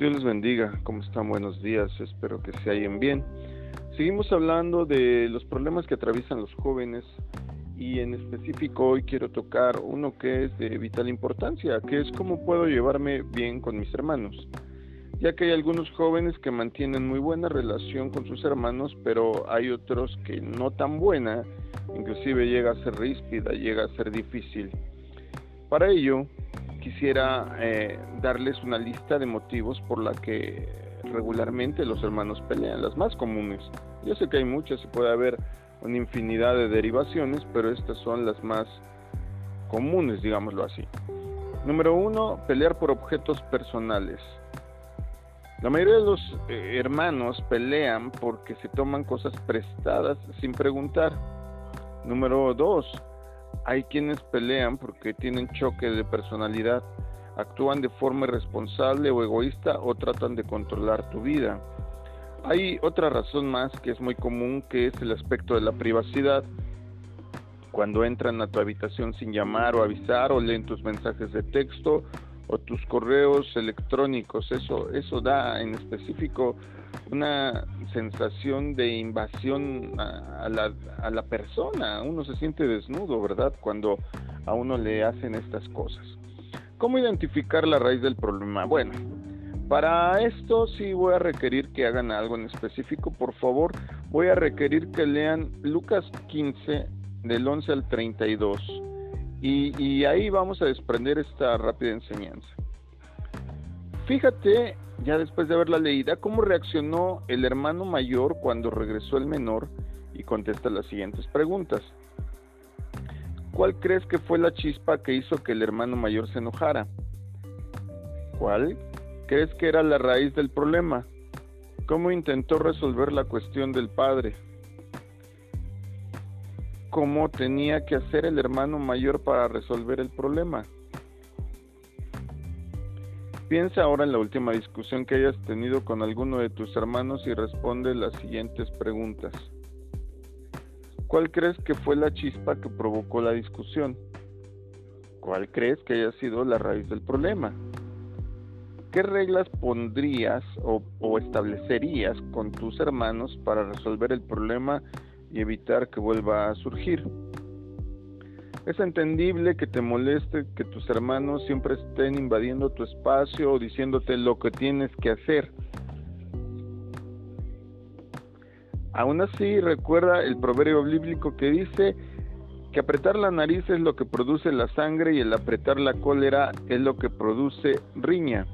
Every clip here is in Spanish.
Dios les bendiga, ¿cómo están? Buenos días, espero que se hallen bien. Seguimos hablando de los problemas que atraviesan los jóvenes y en específico hoy quiero tocar uno que es de vital importancia, que es cómo puedo llevarme bien con mis hermanos, ya que hay algunos jóvenes que mantienen muy buena relación con sus hermanos, pero hay otros que no tan buena, inclusive llega a ser ríspida, llega a ser difícil. Para ello, quisiera eh, darles una lista de motivos por la que regularmente los hermanos pelean, las más comunes. Yo sé que hay muchas y puede haber una infinidad de derivaciones, pero estas son las más comunes, digámoslo así. Número uno, pelear por objetos personales. La mayoría de los eh, hermanos pelean porque se toman cosas prestadas sin preguntar. Número dos, hay quienes pelean porque tienen choque de personalidad, actúan de forma irresponsable o egoísta o tratan de controlar tu vida. Hay otra razón más que es muy común que es el aspecto de la privacidad. Cuando entran a tu habitación sin llamar o avisar o leen tus mensajes de texto o tus correos electrónicos, eso eso da en específico una sensación de invasión a, la, a la persona. Uno se siente desnudo, ¿verdad? Cuando a uno le hacen estas cosas. ¿Cómo identificar la raíz del problema? Bueno, para esto sí voy a requerir que hagan algo en específico. Por favor, voy a requerir que lean Lucas 15 del 11 al 32. Y, ahí vamos a desprender esta rápida enseñanza. Fíjate ya después de haberla leída, cómo reaccionó el hermano mayor cuando regresó el menor y contesta las siguientes preguntas. ¿Cuál crees que fue la chispa que hizo que el hermano mayor se enojara? ¿Cuál crees que era la raíz del problema? ¿Cómo intentó resolver la cuestión del padre? ¿Cómo tenía que hacer el hermano mayor para resolver el problema? Piensa ahora en la última discusión que hayas tenido con alguno de tus hermanos y responde las siguientes preguntas. ¿Cuál crees que fue la chispa que provocó la discusión? ¿Cuál crees que haya sido la raíz del problema? ¿Qué reglas pondrías o, o, establecerías con tus hermanos para resolver el problema y evitar que vuelva a surgir? Es entendible que te moleste que tus hermanos siempre estén invadiendo tu espacio o diciéndote lo que tienes que hacer. Aún así, recuerda el proverbio bíblico que dice que apretar la nariz es lo que produce la sangre y el apretar la cólera es lo que produce riña.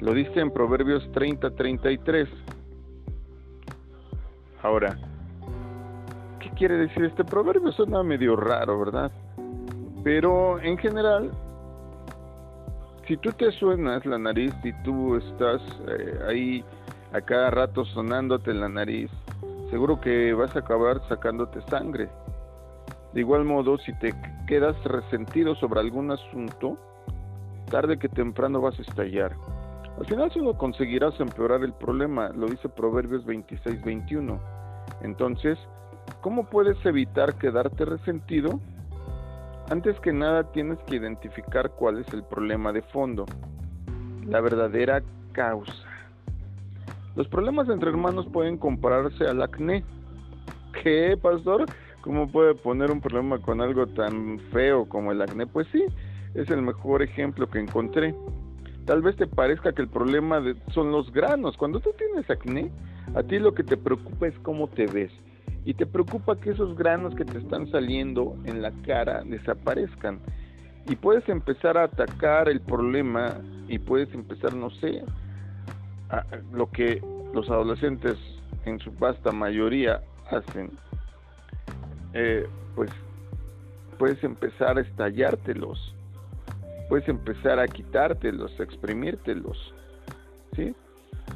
Lo dice en Proverbios 30-33. Ahora, quiere decir este proverbio? Suena medio raro, ¿verdad? Pero en general, si tú te suenas la nariz y tú estás eh, ahí a cada rato sonándote la nariz, seguro que vas a acabar sacándote sangre. De igual modo, si te quedas resentido sobre algún asunto, tarde que temprano vas a estallar. Al final solo conseguirás empeorar el problema, lo dice Proverbios 26-21. Entonces, ¿Cómo puedes evitar quedarte resentido? Antes que nada tienes que identificar cuál es el problema de fondo, la verdadera causa. Los problemas entre hermanos pueden compararse al acné. ¿Qué, pastor? ¿Cómo puede poner un problema con algo tan feo como el acné? Pues sí, es el mejor ejemplo que encontré. Tal vez te parezca que el problema son los granos. Cuando tú tienes acné, a ti lo que te preocupa es cómo te ves y te preocupa que esos granos que te están saliendo en la cara desaparezcan. Y puedes empezar a atacar el problema y puedes empezar, no sé, a, lo que los adolescentes en su vasta mayoría hacen. Eh, pues puedes empezar a estallártelos, puedes empezar a quitártelos, a exprimírtelos, ¿sí?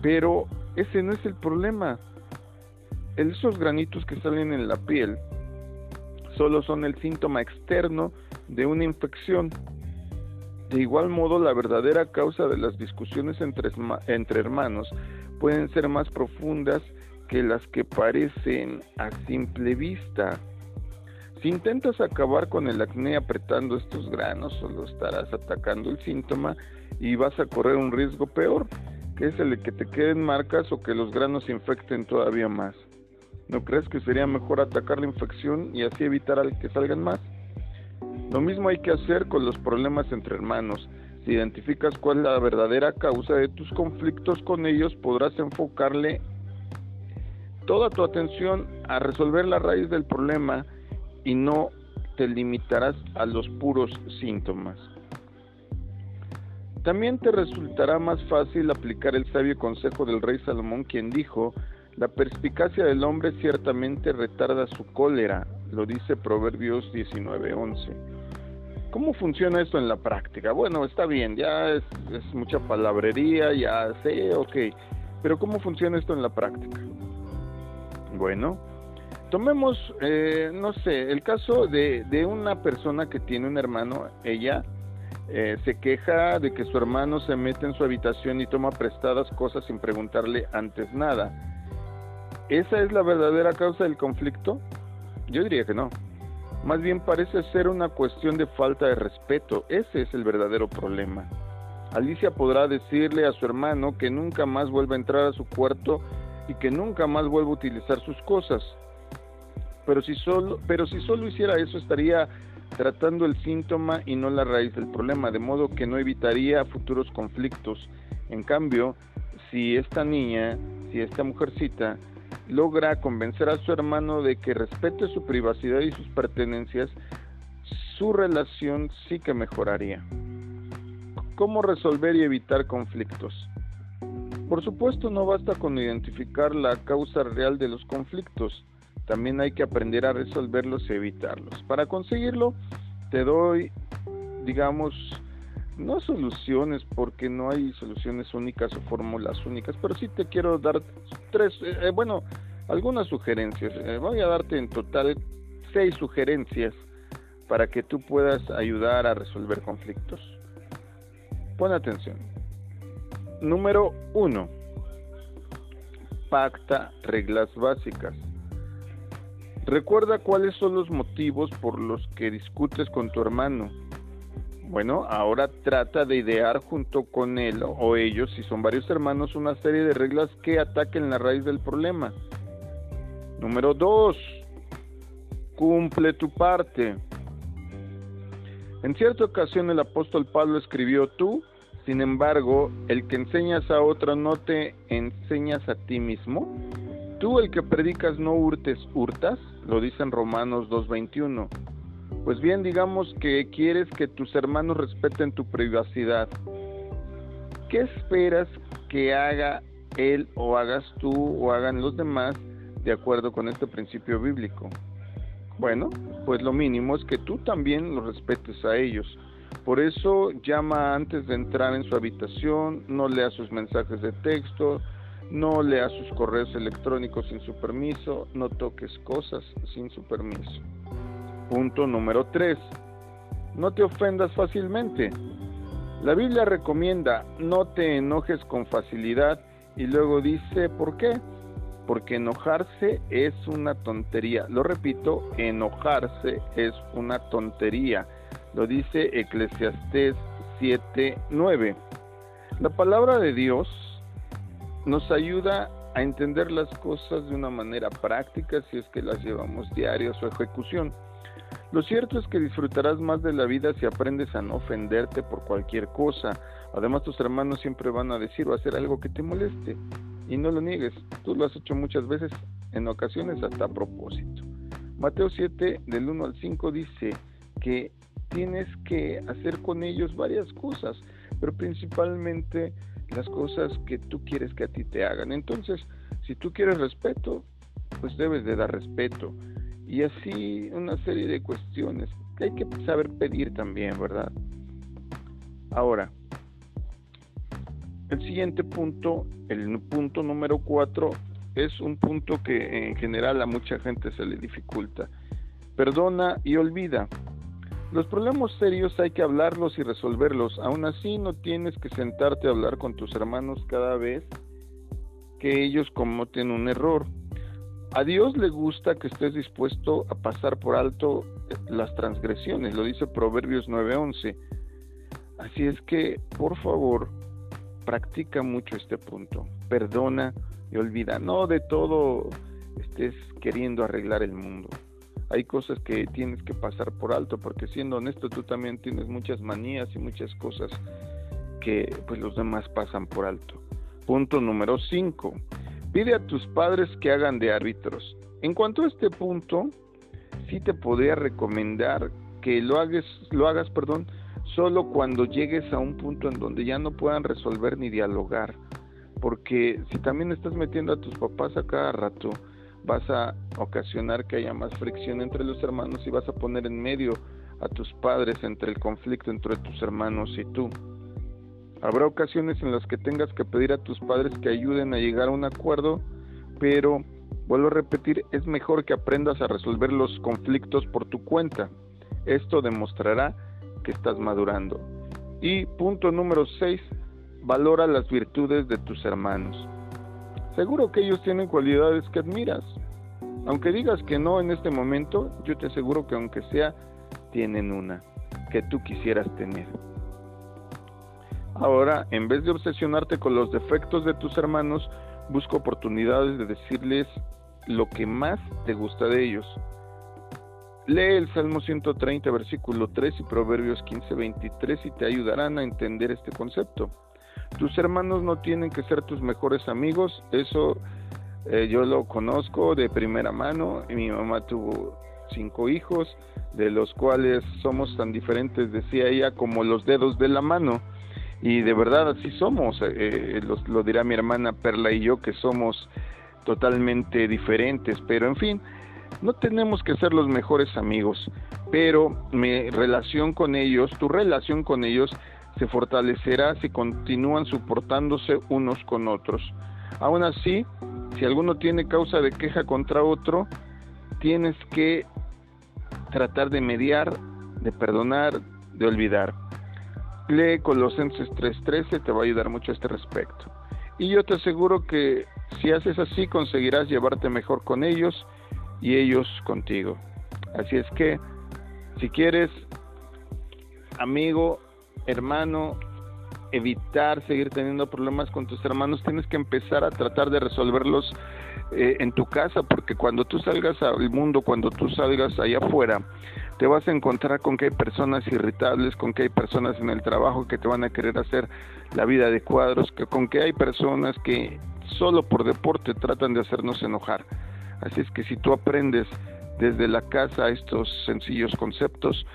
Pero ese no es el problema esos granitos que salen en la piel solo son el síntoma externo de una infección. De igual modo, la verdadera causa de las discusiones entre, entre hermanos pueden ser más profundas que las que parecen a simple vista. Si intentas acabar con el acné apretando estos granos, solo estarás atacando el síntoma y vas a correr un riesgo peor, que es el de que te queden marcas o que los granos infecten todavía más. ¿No crees que sería mejor atacar la infección y así evitar que salgan más? Lo mismo hay que hacer con los problemas entre hermanos. Si identificas cuál es la verdadera causa de tus conflictos con ellos, podrás enfocarle toda tu atención a resolver la raíz del problema y no te limitarás a los puros síntomas. También te resultará más fácil aplicar el sabio consejo del rey Salomón, quien dijo, la perspicacia del hombre ciertamente retarda su cólera, lo dice Proverbios 19:11. ¿Cómo funciona esto en la práctica? Bueno, está bien, ya es, mucha palabrería, ya sé, ok, pero ¿cómo funciona esto en la práctica? Bueno, tomemos, eh, no sé, el caso de, de, una persona que tiene un hermano, ella eh, se queja de que su hermano se mete en su habitación y toma prestadas cosas sin preguntarle antes nada. ¿Esa es la verdadera causa del conflicto? Yo diría que no. Más bien parece ser una cuestión de falta de respeto. Ese es el verdadero problema. Alicia podrá decirle a su hermano que nunca más vuelva a entrar a su cuarto y que nunca más vuelva a utilizar sus cosas. Pero si solo, pero si solo hiciera eso estaría tratando el síntoma y no la raíz del problema, de modo que no evitaría futuros conflictos. En cambio, si esta niña, si esta mujercita logra convencer a su hermano de que respete su privacidad y sus pertenencias, su relación sí que mejoraría. ¿Cómo resolver y evitar conflictos? Por supuesto, no basta con identificar la causa real de los conflictos, también hay que aprender a resolverlos y evitarlos. Para conseguirlo, te doy, digamos, no soluciones, porque no hay soluciones únicas o fórmulas únicas, pero sí te quiero dar tres, eh, eh, bueno, algunas sugerencias. Eh, voy a darte en total seis sugerencias para que tú puedas ayudar a resolver conflictos. Pon atención. Número uno, pacta reglas básicas. Recuerda cuáles son los motivos por los que discutes con tu hermano. Bueno, ahora trata de idear junto con él o ellos, si son varios hermanos, una serie de reglas que ataquen la raíz del problema. Número dos, cumple tu parte. En cierta ocasión el apóstol Pablo escribió, tú sin embargo, el que enseñas a otro no te enseñas a ti mismo. Tú el que predicas no hurtes, hurtas, lo dice en Romanos 2.21. Pues bien, digamos que quieres que tus hermanos respeten tu privacidad. ¿Qué esperas que haga él o hagas tú o hagan los demás de acuerdo con este principio bíblico? Bueno, pues lo mínimo es que tú también los respetes a ellos. Por eso llama antes de entrar en su habitación, no lea sus mensajes de texto, no lea sus correos electrónicos sin su permiso, no toques cosas sin su permiso. Punto número 3. No te ofendas fácilmente. La Biblia recomienda no te enojes con facilidad y luego dice ¿por qué? Porque enojarse es una tontería. Lo repito, enojarse es una tontería. Lo dice Eclesiastés 7:9. La palabra de Dios nos ayuda a entender las cosas de una manera práctica si es que las llevamos diario a su ejecución. Lo cierto es que disfrutarás más de la vida si aprendes a no ofenderte por cualquier cosa. Además, tus hermanos siempre van a decir o hacer algo que te moleste. Y no lo niegues, tú lo has hecho muchas veces, en ocasiones hasta a propósito. Mateo 7, del 1 al 5 dice que tienes que hacer con ellos varias cosas, pero principalmente las cosas que tú quieres que a ti te hagan. Entonces, si tú quieres respeto, pues debes de dar respeto. Y así una serie de cuestiones que hay que saber pedir también, ¿verdad? Ahora, el siguiente punto, el punto número cuatro, es un punto que en general a mucha gente se le dificulta. Perdona y olvida. Los problemas serios hay que hablarlos y resolverlos. Aún así no tienes que sentarte a hablar con tus hermanos cada vez que ellos cometen un error. A Dios le gusta que estés dispuesto a pasar por alto las transgresiones, lo dice Proverbios 9:11. Así es que, por favor, practica mucho este punto. Perdona y olvida. No de todo estés queriendo arreglar el mundo. Hay cosas que tienes que pasar por alto, porque siendo honesto, tú también tienes muchas manías y muchas cosas que pues los demás pasan por alto. Punto número 5. Pide a tus padres que hagan de árbitros. En cuanto a este punto, sí te podría recomendar que lo hagas, lo hagas, perdón, solo cuando llegues a un punto en donde ya no puedan resolver ni dialogar. Porque si también estás metiendo a tus papás a cada rato, vas a ocasionar que haya más fricción entre los hermanos y vas a poner en medio a tus padres entre el conflicto entre tus hermanos y tú. Habrá ocasiones en las que tengas que pedir a tus padres que ayuden a llegar a un acuerdo, pero vuelvo a repetir, es mejor que aprendas a resolver los conflictos por tu cuenta. Esto demostrará que estás madurando. Y punto número 6, valora las virtudes de tus hermanos. Seguro que ellos tienen cualidades que admiras. Aunque digas que no en este momento, yo te aseguro que aunque sea, tienen una que tú quisieras tener. Ahora, en vez de obsesionarte con los defectos de tus hermanos, busca oportunidades de decirles lo que más te gusta de ellos. Lee el Salmo 130, versículo 3 y Proverbios 15, 23 y te ayudarán a entender este concepto. Tus hermanos no tienen que ser tus mejores amigos, eso eh, yo lo conozco de primera mano. Mi mamá tuvo cinco hijos, de los cuales somos tan diferentes, decía ella, como los dedos de la mano y de verdad así somos, eh, eh lo, dirá mi hermana Perla y yo que somos totalmente diferentes, pero en fin, no tenemos que ser los mejores amigos, pero mi relación con ellos, tu relación con ellos se fortalecerá si continúan soportándose unos con otros. Aún así, si alguno tiene causa de queja contra otro, tienes que tratar de mediar, de perdonar, de olvidar. Lee Colosenses 3:13, te va a ayudar mucho a este respecto. Y yo te aseguro que si haces así conseguirás llevarte mejor con ellos y ellos contigo. Así es que, si quieres, amigo, hermano, evitar seguir teniendo problemas con tus hermanos, tienes que empezar a tratar de resolverlos eh, en tu casa, porque cuando tú salgas al mundo, cuando tú salgas allá afuera, te vas a encontrar con que hay personas irritables, con que hay personas en el trabajo que te van a querer hacer la vida de cuadros, con que hay personas que solo por deporte tratan de hacernos enojar. Así es que si tú aprendes desde la casa estos sencillos conceptos,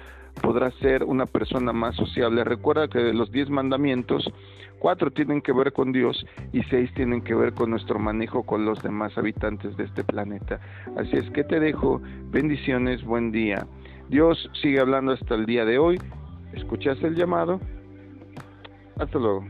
podrás ser una persona más sociable. Recuerda que de los diez mandamientos, cuatro tienen que ver con Dios y seis tienen que ver con nuestro manejo con los demás habitantes de este planeta. Así es que te dejo bendiciones, buen día. Dios sigue hablando hasta el día de hoy. ¿Escuchaste el llamado? Hasta luego.